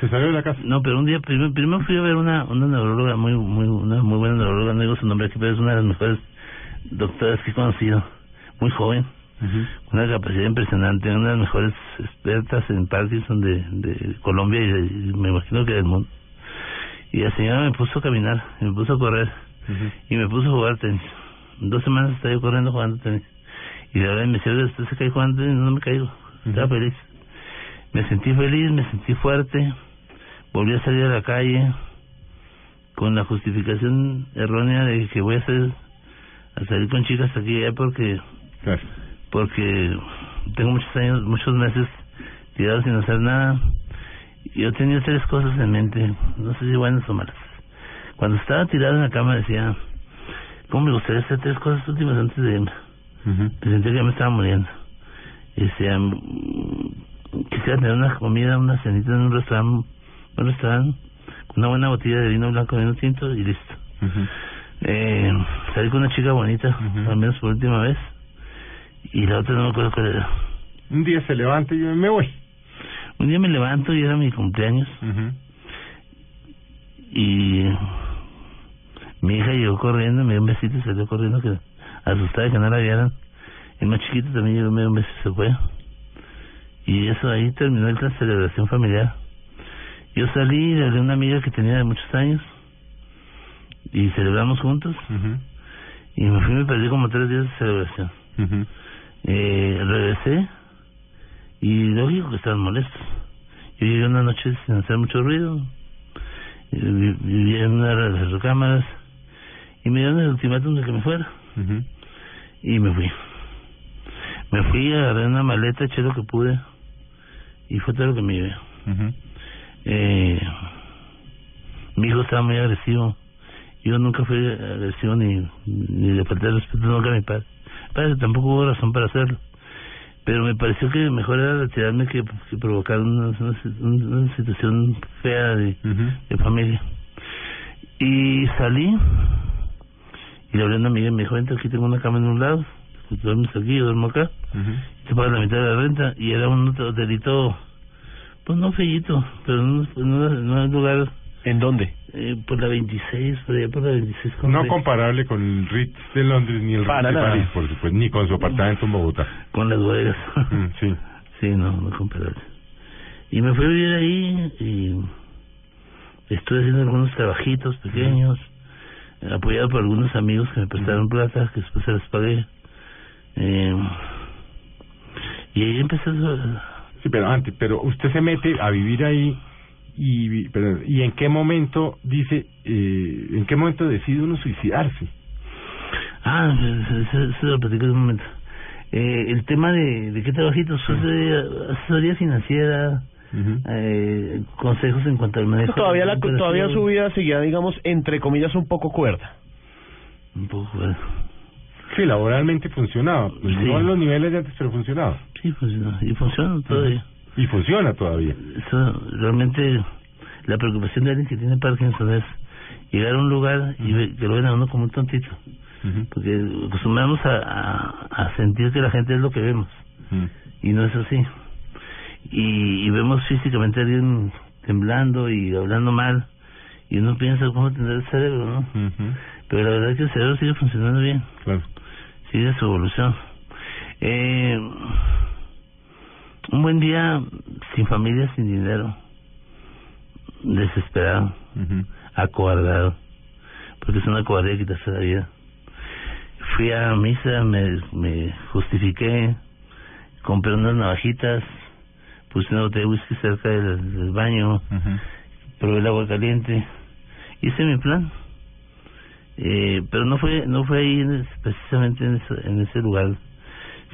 ¿Se salió de la casa? No, pero un día, primero, primero fui a ver una, una neuróloga, muy, muy, una muy buena neuróloga, no digo su nombre aquí, pero es una de las mejores doctoras que he conocido, muy joven, con una capacidad impresionante, una de las mejores expertas en Parkinson de, de Colombia y, de- y me imagino que del mundo. Y la señora me puso a caminar, me puso a correr y me puso a jugar tenis. Dos semanas estaba yo corriendo jugando tenis. Y la verdad me decía, "Oiga, usted se cae jugando tenis, no me caigo. Estaba feliz. Me sentí feliz, me sentí fuerte, volví a salir a la calle con la justificación errónea de que voy a hacer a salir con chicas aquí y allá porque porque tengo muchos años, muchos meses tirados sin hacer nada. Yo tenía tres cosas en mente, no sé si buenas o malas. Cuando estaba tirado en la cama decía, ¿cómo me gustaría hacer tres cosas últimas antes de irme? Me sentía que ya me estaba muriendo. Y decía, mm, quisiera tener una comida, una cenita en un restaurante, un restaurante, con una buena botella de vino blanco, vino tinto y listo. eh, salí con una chica bonita, al menos por última vez, y la otra no me acuerdo cuál era. Un día se levanta y yo me voy. Un día me levanto y era mi cumpleaños, y mi hija llegó corriendo, me dio un besito y salió corriendo, que asustada que no la vieran. El más chiquito también llegó, me dio un beso y se fue. Y eso ahí terminó la celebración familiar. Yo salí, le hablé a una amiga que tenía de muchos años y celebramos juntos. Y me fui, me perdí como tres días de celebración. eh, regresé y lógico que estaban molestos. Yo llegué una noche sin hacer mucho ruido, vi- vivía en una de las recámaras y me dieron el ultimátum de que me fuera. Y me fui. Me fui, agarré una maleta, eché lo que pude y fue todo lo que me llevé. eh, mi hijo estaba muy agresivo. Yo nunca fui agresivo ni, ni le falté el respeto nunca a mi padre. Padre, tampoco hubo razón para hacerlo. Pero me pareció que mejor era retirarme que, que provocar una, una, una situación fea de, de familia. Y salí y le hablé a una amiga y me dijo, vente, aquí tengo una cama en un lado, tú duermes aquí, yo duermo acá, y te pagas la mitad de la renta. Y era un hotelito, pues no feíto, pero no, no, no lugar... ¿En dónde? Eh, por la 26, por allá por la 26. con No comparable con el Ritz de Londres ni el Ritz de. París, por supuesto, ni con su apartamento en Bogotá. Con las bodegas. Mm, sí. Sí, no, no comparable. Y me fui a vivir ahí y estuve haciendo algunos trabajitos pequeños, apoyado por algunos amigos que me prestaron plata, que después se las pagué. Eh, y ahí empecé a... Sí, pero antes, pero usted se mete a vivir ahí y, pero, y en qué momento dice, eh, en qué momento decide uno suicidarse. Ah, se, lo platico en un momento. Eh, el tema de, de qué trabajitos, asesoría, asesoría financiera, eh, consejos en cuanto al manejo. Todavía, la, todavía su vida seguía, digamos, entre comillas, un poco cuerda. Un poco cuerda. Sí, laboralmente funcionaba. Pues Sí. No en los niveles de antes, pero funcionaba. Sí, funciona. Y funciona todavía. Y funciona todavía. Eso, realmente, la preocupación de alguien que tiene Parkinson es llegar a un lugar y ve- que lo ven a uno como un tontito. Porque acostumbramos a, a, a sentir que la gente es lo que vemos. Y no es así. Y, y vemos físicamente a alguien temblando y hablando mal. Y uno piensa cómo tendrá el cerebro, ¿no? Pero la verdad es que el cerebro sigue funcionando bien. Claro. Sigue su evolución. Eh, un buen día sin familia, sin dinero. Desesperado. Acobardado. Porque es una cobardía quitarse la vida. Fui a misa, me, me justifiqué, compré unas navajitas, puse una botella de whisky cerca del, del baño, probé el agua caliente, hice mi plan. Eh, pero no fue no fue ahí precisamente en ese, en ese lugar,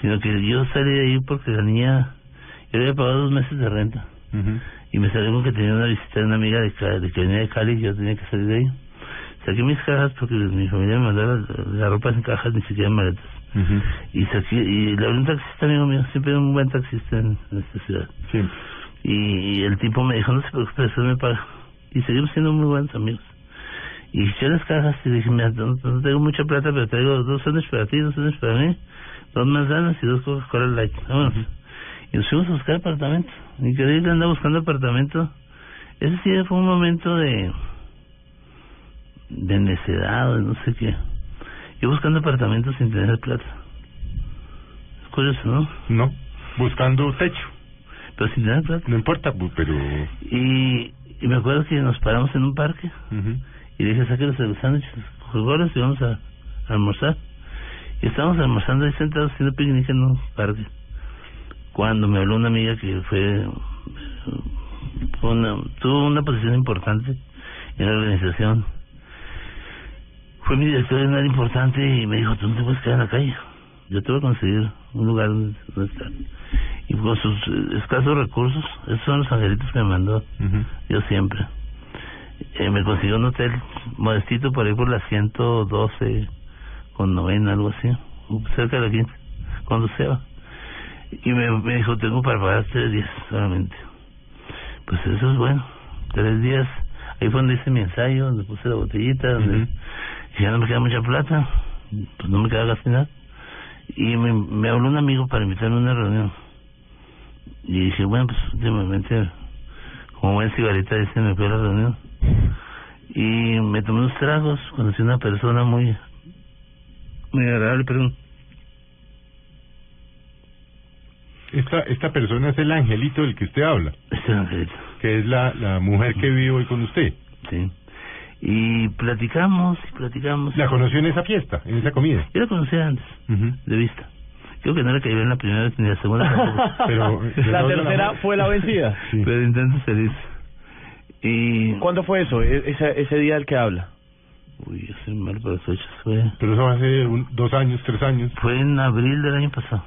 sino que yo salí de ahí porque la niña, yo le había pagado dos meses de renta y me salió con que tenía una visita de una amiga de, de que venía de Cali y yo tenía que salir de ahí. Saqué mis cajas porque mi familia me mandaba la, la ropa en cajas, ni siquiera en maletas. Y saqué, y le hablé un taxista amigo mío, siempre un buen taxista en, en esta ciudad. Y, y el tipo me dijo, no se preocupe, eso me paga. Y seguimos siendo muy buenos amigos. Y eché las cajas y dije, mira, no, no tengo mucha plata, pero traigo dos sándwiches para ti, dos sándwiches para mí, dos manzanas y dos Coca-Cola Light. Vámonos. Y nos fuimos a buscar apartamento. Increíble, andaba buscando apartamento. Ese sí fue un momento de de necedad o de no sé qué. Yo buscando apartamentos sin tener plata. Es curioso, ¿no? No, buscando techo. Pero sin tener plata. No importa, pero... Y, y me acuerdo que nos paramos en un parque y le dije, saque los sándwiches, Coca-Colas y vamos a, a almorzar. Y estábamos almorzando ahí sentados haciendo picnic en un parque. Cuando me habló una amiga que fue, fue una, tuvo una posición importante en la organización. Fue mi director de una área importante y me dijo, tú no te puedes quedar en la calle. Yo te voy a conseguir un lugar donde, estar. Y con sus eh, escasos recursos, esos son los angelitos que me mandó yo siempre. Eh, me consiguió un hotel modestito por ahí por la 112 con novena, algo así, cerca de la 15, cuando se va. Y me, me dijo, tengo para pagar tres días solamente. Pues eso es bueno, tres días. Ahí fue donde hice mi ensayo, donde puse la botellita, donde ya no me queda mucha plata, pues no me queda casi nada. Y me, me habló un amigo para invitarme a una reunión. Y dije, bueno, pues últimamente, como buen cigarrita, dice, me fui a la reunión. Y me tomé unos tragos, conocí a una persona muy, muy agradable, perdón. Esta, esta persona es el angelito del que usted habla. Es el angelito. Que es la, la mujer que vive hoy con usted. Sí. Y platicamos y platicamos. ¿La conoció en esa fiesta, en esa comida? Yo la conocía antes, de vista. Creo que no era que en la primera vez ni la segunda. Pero, La tercera fue la vencida. Pero intento feliz. Y... ¿Cuándo fue eso? E- ese, ese día del que habla. Uy, yo soy mal para fechas. Fue, Pero eso hace un, dos años, tres años. fue en abril del año pasado.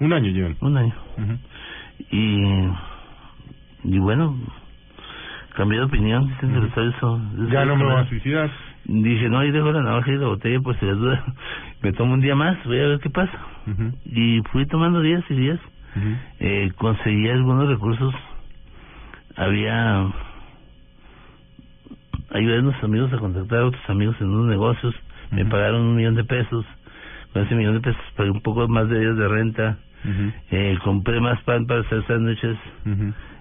Un año llevan. Un año. Y... Y bueno, cambié de opinión. Son... Ya no me voy a suicidar. Dije, no, ahí dejo la navaja y la botella, pues dudas. Me tomo un día más, voy a ver qué pasa. Y fui tomando días y días. ujú. Eh, conseguí algunos recursos. Había... Ayudé a unos amigos a contactar a otros amigos en unos negocios. Me pagaron un millón de pesos. Con ese millón de pesos pagué un poco más de días de renta. Eh, compré más pan para hacer sándwiches.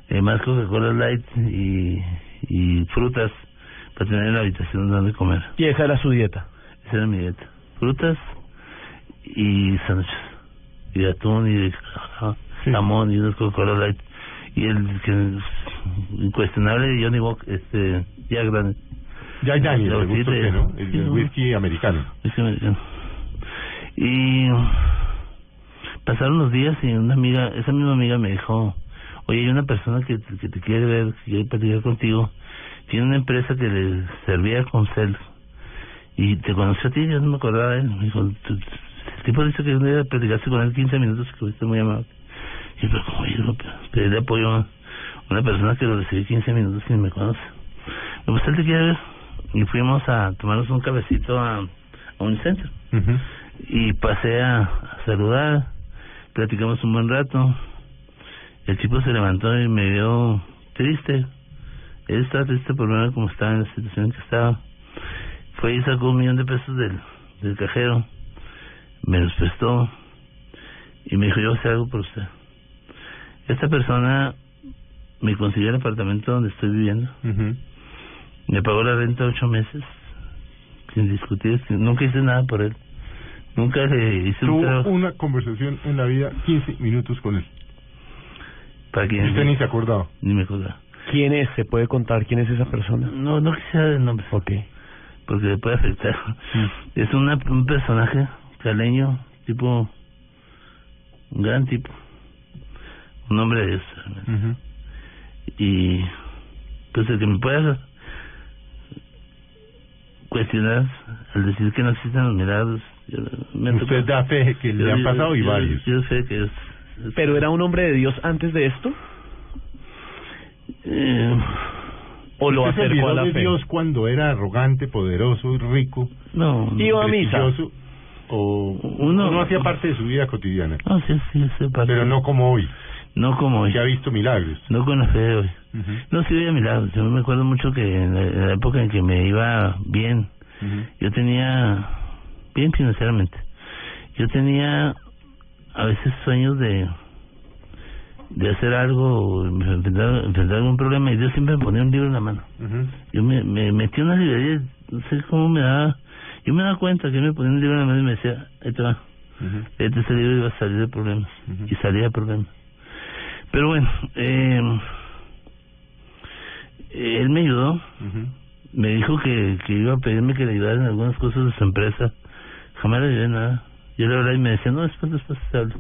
Eh, más Coca-Cola Light y, y frutas para tener en la habitación donde comer. Y esa era su dieta. Esa era mi dieta. Frutas y sándwiches. Y de atún y Sí. jamón y unos Coca-Cola Light. Y el que es incuestionable Johnny Walker, este, Jack Daniel. Jack Daniels, de- ¿no? El, ¿no? whisky americano. Whisky americano. Y pasaron los días y una amiga, esa misma amiga me dijo, oye, hay una persona que, que te quiere ver, que quiere platicar contigo. Tiene una empresa que le servía con cel. Y te conoció a ti, yo no me acordaba de él. Me dijo, "Tú- el tipo dice que un día platicaste con él 15 minutos, que fuiste muy amable. Y yo, pero como yo pedirle apoyo a una persona que lo recibí 15 minutos y me conoce. Me pues él te quiere ver. Y fuimos a tomarnos un cafecito a, a un centro. Y pasé a, a saludar, platicamos un buen rato. El tipo se levantó y me vio triste. Él estaba triste por ver cómo estaba en la situación en que estaba. Fue y sacó un millón de pesos del, del cajero. Me los prestó. Y me dijo, yo hacer algo por usted. Esta persona me consiguió el apartamento donde estoy viviendo. Me pagó la renta ocho meses. Sin discutir. sin- nunca hice nada por él. Nunca le hice un Tuvo trabajo. una conversación en la vida, 15 minutos con él. Para que Usted ni se acordaba. Ni me acordaba. ¿Quién es? ¿Se puede contar quién es esa persona? No, no quisiera el nombre. Ok. Porque le puede afectar. Mm. Es una, un personaje caleño, tipo. Un gran tipo. Un hombre de Dios. realmente. Ujú. Y. Pues el que me pueda cuestionar al decir que no existen los milagros. yo- me Usted da fe que le yo- han yo- pasado y yo- varios. Yo sé que es. ¿Pero era un hombre de Dios antes de esto? Eh, ¿O lo ¿Usted se acercó a la de fe? Dios cuando era arrogante, poderoso y rico? no. Iba a misa. ¿O Uno- no hacía parte de su vida cotidiana? No, sí, sí, sí, parte- Pero no como hoy, No como hoy. que ha visto milagros. No con la fe de hoy. Ujú, No, sí veía milagros. Yo me acuerdo mucho que en la, en la época en que me iba bien, yo tenía, bien financieramente, yo tenía a veces sueños de de hacer algo, enfrentar, enfrentar algún problema y Dios siempre me ponía un libro en la mano. Yo me, me metí en una librería, no sé cómo me daba, yo me daba cuenta que él me ponía un libro en la mano y me decía, ahí te va, este ese libro iba a salir de problemas, y salía de problemas. Pero bueno, eh, él me ayudó, me dijo que, que iba a pedirme que le ayudara en algunas cosas de su empresa. Jamás le ayudé nada. Yo le hablaba y me decía, no, después, después te hablo.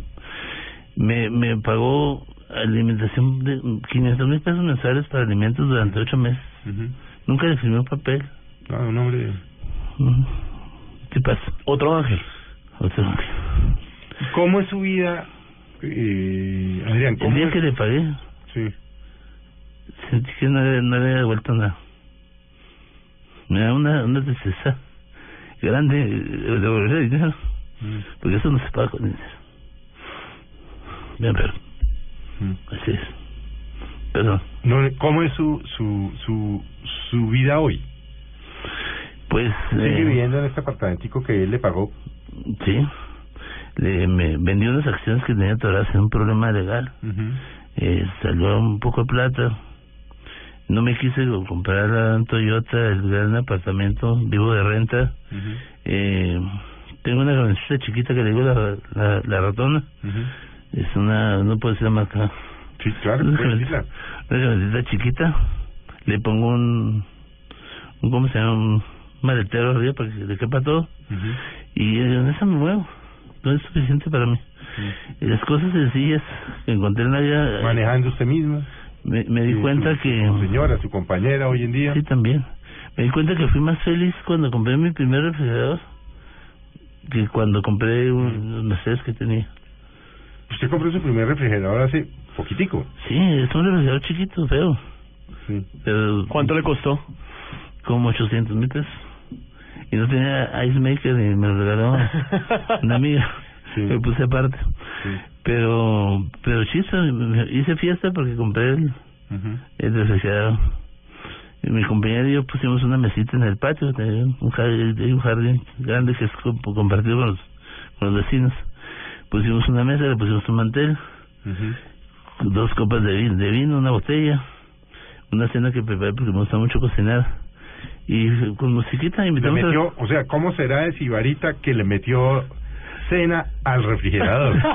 Me, me pagó alimentación de 500 mil pesos mensuales para alimentos durante ocho meses. Nunca le firmé un papel. Ah, un hombre. ¿Qué pasa? Otro ángel. Otro. ¿Cómo es su vida, eh, Adrián? El ¿Cómo día es? que le pagué, Sí. sentí que no, no le había devuelto nada. Me da una, una tristeza grande eh, devolver el dinero. Mm, Porque eso no se paga con dinero. Bien, pero mm. así es. Perdón. No, ¿Cómo es su, su, su, su vida hoy? Pues... Sigue eh, viviendo en este apartamentico que él le pagó. Sí. Le, me vendí unas acciones que tenía atoradas en un problema legal. Eh, salió un poco de plata. No me quise comprar un Toyota, el gran apartamento, vivo de renta. Eh, tengo una camioneta chiquita que le digo la, la, la ratona. Es una, no puedo decir la marca. Sí, claro, Una puede camioneta, una camioneta chiquita. Le pongo un, un, ¿cómo se llama? Un maletero arriba para que le quepa todo. Y en esa me muevo. No es suficiente para mí. Y las cosas sencillas que encontré en la vida... eh, Manejando usted misma. Me, me di cuenta su- que... Su señora, su compañera hoy en día. Sí, también. Me di cuenta que fui más feliz cuando compré mi primer refrigerador que cuando compré un, los Mercedes que tenía. Usted compró su primer refrigerador hace poquitico. Sí, es un refrigerador chiquito, feo. Sí. Pero ¿Cuánto le costó? como 800 mil pesos. Y no tenía ice maker y me lo regaló una amiga. Me puse aparte. Pero, pero chiste, hice fiesta porque compré el, el refrigerador. Y mi compañero y yo pusimos una mesita en el patio, un jardín, un jardín grande que es co- compartido con los, con los vecinos. Pusimos una mesa, le pusimos un mantel, dos copas de vino, de vino, una botella, una cena que preparé porque me gusta mucho cocinar. Y con musiquita invitamos a- o sea, ¿cómo será de Sibarita que le metió cena al refrigerador?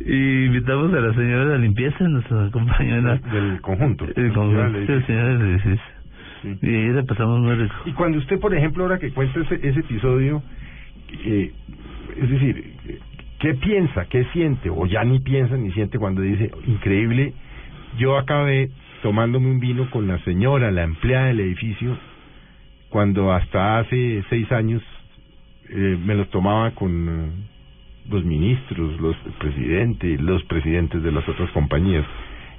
y invitamos a la señora de la limpieza, nuestra compañera del conjunto. El conjunto, sí, señora edificio. Y ahí la pasamos muy rico. Y cuando usted, por ejemplo, ahora que cuenta ese, ese episodio, eh, es decir, ¿qué piensa, qué siente, o ya ni piensa ni siente cuando dice, increíble, yo acabé tomándome un vino con la señora, la empleada del edificio, cuando hasta hace seis años eh, me los tomaba con eh, los ministros, los presidentes, los presidentes de las otras compañías.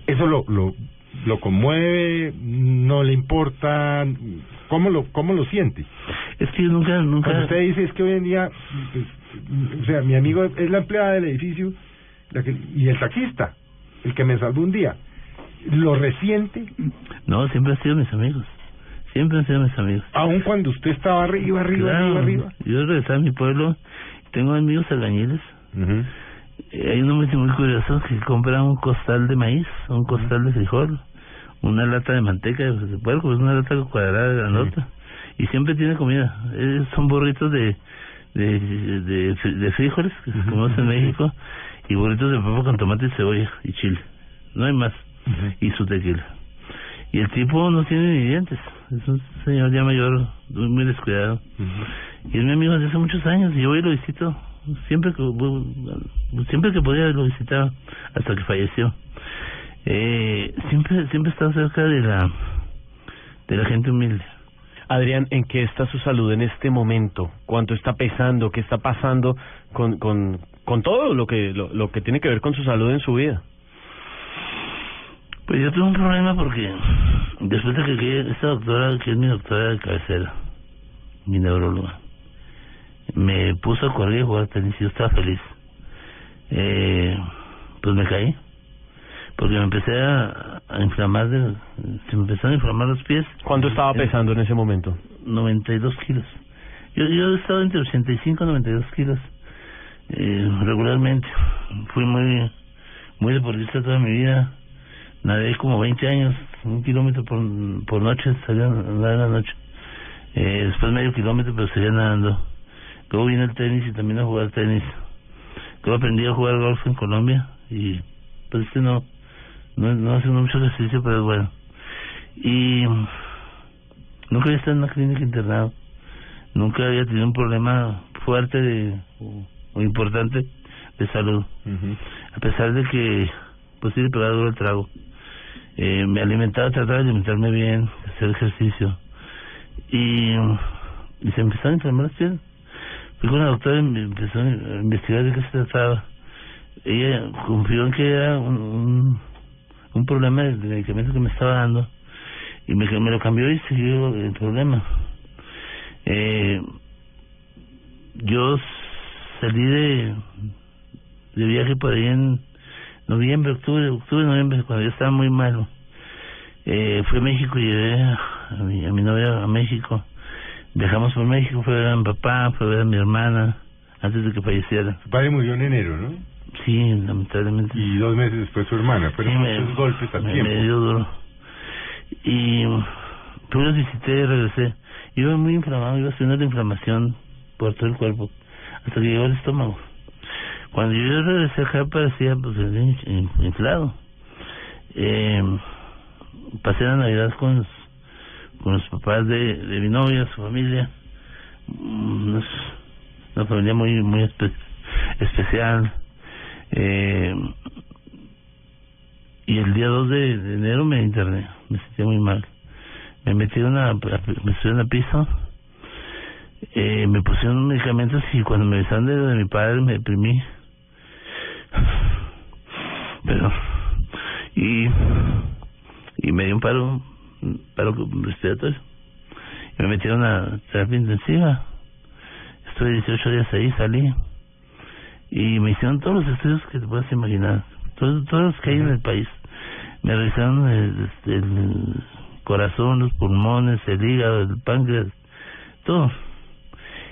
Eso lo, lo, lo conmueve, no le importa, ¿cómo lo, cómo lo siente? Es que nunca, nunca... Cuando usted dice es que hoy en día, pues, o sea, mi amigo es la empleada del edificio la que, y el taxista, el que me salvó un día. ¿Lo resiente? No, siempre han sido mis amigos. Siempre han sido mis amigos. Aun cuando usted estaba arriba, arriba, Claro, arriba, arriba. Yo regresé a mi pueblo, tengo amigos albañiles. Eh, Hay uno muy, muy curioso que compra un costal de maíz, un costal de frijol, una lata de manteca de puerco, es una lata cuadrada grandota. Y siempre tiene comida. Eh, son burritos de, de, de, de frijoles, que se conoce en México, y burritos de papa con tomate y cebolla y chile. No hay más. Y su tequila. Y el tipo no tiene ni dientes. Es un señor ya mayor, muy, descuidado. Y es mi amigo desde hace muchos años. Y yo voy y lo visito. Siempre que, siempre que podía lo visitaba. Hasta que falleció. Eh, siempre, siempre he estado cerca de la, de la gente humilde. Adrián, ¿en qué está su salud en este momento? ¿Cuánto está pesando? ¿Qué está pasando con, con, con todo lo que, lo, lo que tiene que ver con su salud en su vida? Pues yo tuve un problema porque después de que esta doctora, que es mi doctora de cabecera, mi neuróloga, me puso a correr y jugar tenis y yo estaba feliz. Eh, pues me caí, porque me empecé a, a inflamar, de, se me empezaron a inflamar los pies. ¿Cuánto estaba pesando en ese momento? 92 kilos. Yo, yo he estado entre 85 y 92 kilos eh, regularmente. Fui muy muy deportista toda mi vida. Nadé como 20 años, un kilómetro por, por noche, salía a nadar en la noche. Eh, después medio kilómetro, pero seguía nadando. Luego vine al tenis y también a jugar tenis. Luego aprendí a jugar golf en Colombia y pues este no, no, no hace mucho ejercicio, pero es bueno. Y nunca había estado en una clínica internado. Nunca había tenido un problema fuerte de, o, o importante de salud. A pesar de que, pues sí, le pegaba duro el trago. Eh, me alimentaba, trataba de alimentarme bien, hacer ejercicio. Y, se empezaron a inflamar las. Fui con la doctora y me empezó a investigar de qué se trataba. Ella confió en que era un, un, problema del medicamento que me estaba dando y me, me lo cambió y siguió el problema. Eh, yo salí de, de viaje por ahí en noviembre, octubre, octubre, noviembre, cuando yo estaba muy malo. Eh, fui a México y llevé a mi, a mi novia a México. Viajamos por México, fue a ver a mi papá, fue a ver a mi hermana, antes de que falleciera. Su padre murió en enero, ¿no? Sí, lamentablemente. Y dos meses después su hermana, pero Sí, me- muchos golpes al me, tiempo. me dio duro. Y pues los visité y regresé. Iba muy inflamado, iba subiendo la inflamación por todo el cuerpo, hasta que llegó al estómago. Cuando yo regresé acá parecía pues in- in- inflado. Eh, pasé la Navidad con los, con los papás de, de mi novia, su familia. Mm, Es una familia muy muy espe- especial. Eh, y el día 2 de, enero me interné, me sentía muy mal. Me metieron a, me subieron a piso, eh, me pusieron medicamentos y cuando me besaron de mi padre me deprimí. Pero, y, y me dio un paro, paro respiratorio. Y me metieron a terapia intensiva. Estuve 18 días ahí, salí. Y me hicieron todos los estudios que te puedas imaginar. Todos, todos los que hay en el país. Me revisaron el, este, el corazón, los pulmones, el hígado, el páncreas, todo.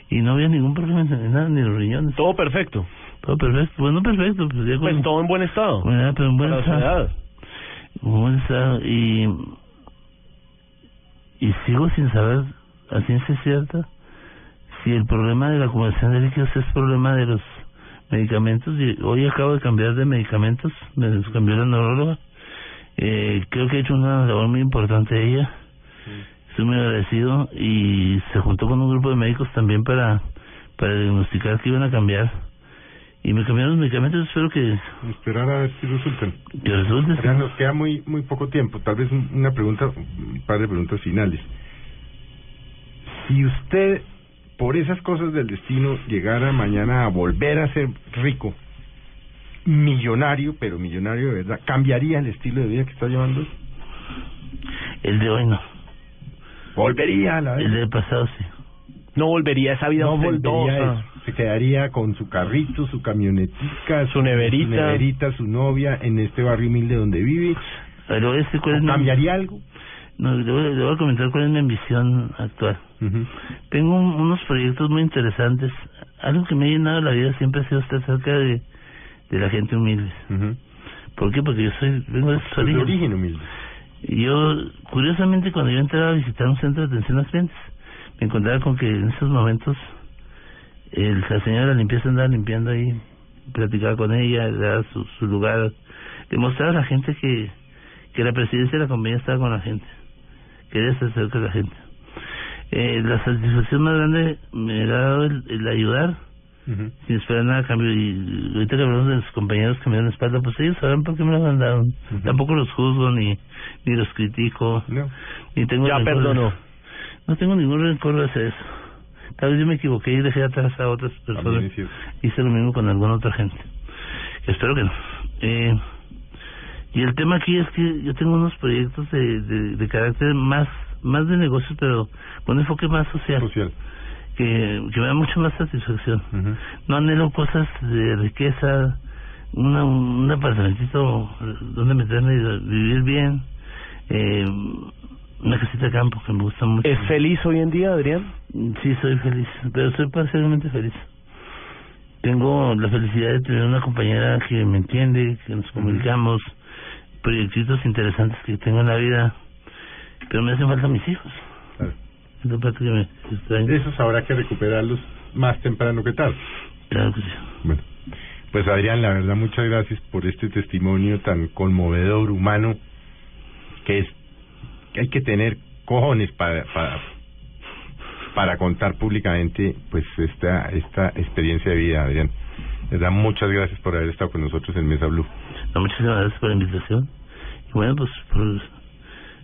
Y no había ningún problema en nada, ni los riñones. Todo perfecto. Todo perfecto. Bueno, perfecto. Pues, ya Pues con- todo en buen estado. Bueno, pero en buen estado. buen estado. Y, y sigo sin saber a ciencia cierta si el problema de la acumulación de líquidos es problema de los medicamentos. Y hoy acabo de cambiar de medicamentos, me los cambió la neuróloga. Eh, creo que ha hecho una labor muy importante ella. Estoy muy agradecido y se juntó con un grupo de médicos también para, para diagnosticar que iban a cambiar. Y me cambiaron los medicamentos, espero que, Esperar a ver si resultan. que resulte. sí. Ya nos queda muy muy poco tiempo. Tal vez un- una pregunta, un par de preguntas finales. Si usted, por esas cosas del destino, llegara mañana a volver a ser rico, millonario, pero millonario de verdad, ¿cambiaría el estilo de vida que está llevando? El de hoy no. Volvería a la El del pasado sí. No volvería a esa vida no volvería ostentosa. a eso. Se quedaría con su carrito, su camionetica, Su neverita. su, neverita, su novia en este barrio humilde donde vive. Pero este, ¿cuál es ¿O mi- ¿Cambiaría algo? No, le voy, le voy a comentar cuál es mi ambición actual. Tengo un- unos proyectos muy interesantes. Algo que me ha llenado la vida siempre ha sido estar cerca de, de la gente humilde. ¿Por qué? Porque yo soy, vengo de Pues de orígenes. origen humilde. Yo, curiosamente, cuando yo entraba a visitar un centro de atención a clientes, me encontraba con que en esos momentos el, la señora limpieza andaba limpiando ahí, platicaba con ella, le daba su, su lugar, demostraba a la gente que, que la presidencia de la compañía estaba con la gente, quería estar cerca de la gente. Eh, la satisfacción más grande me ha dado el, el ayudar sin esperar nada a cambio. Y ahorita que hablamos de los compañeros que me dan la espalda, pues ellos sabrán por qué me lo mandaron. Tampoco los juzgo ni ni los critico. Ni tengo Ya perdonó. No tengo ningún rencor hacia eso. Tal vez yo me equivoqué y dejé atrás a otras personas. Hice lo mismo con alguna otra gente. Espero que no. Eh, y el tema aquí es que yo tengo unos proyectos de, de, de carácter más más de negocios, pero con enfoque más social. Que, que me da mucho más satisfacción. No anhelo cosas de riqueza, una, un apartamentito donde meterme y vivir bien, eh, una casita de campo que me gusta mucho. ¿Es feliz hoy en día, Adrián? Sí, soy feliz, pero soy parcialmente feliz. Tengo la felicidad de tener una compañera que me entiende, que nos comunicamos, proyectitos interesantes que tengo en la vida, pero me hacen falta mis hijos. Es la parte que me extraña. Esos habrá que recuperarlos más temprano que tarde. Claro que sí. Bueno, pues Adrián, la verdad, muchas gracias por este testimonio tan conmovedor, humano, que es hay que tener cojones para, para, para contar públicamente pues esta, esta experiencia de vida, Adrián. Les da muchas gracias por haber estado con nosotros en Mesa Blue. No, muchísimas gracias por la invitación. Y bueno, pues por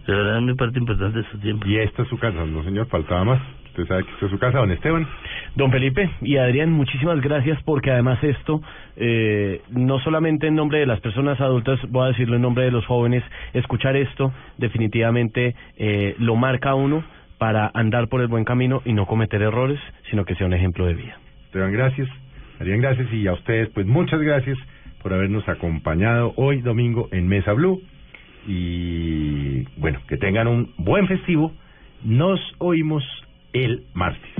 de verdad mi parte importante de su tiempo. Y esta es su casa, no señor, faltaba más. Usted sabe que esta es su casa, don Esteban. Don Felipe y Adrián, muchísimas gracias porque además esto, eh, no solamente en nombre de las personas adultas, voy a decirlo en nombre de los jóvenes, escuchar esto definitivamente eh, lo marca a uno para andar por el buen camino y no cometer errores, sino que sea un ejemplo de vida. Esteban, gracias. Adrián, gracias. Y a ustedes, pues muchas gracias por habernos acompañado hoy domingo en Mesa Blue. Y bueno, que tengan un buen festivo. Nos oímos el martes.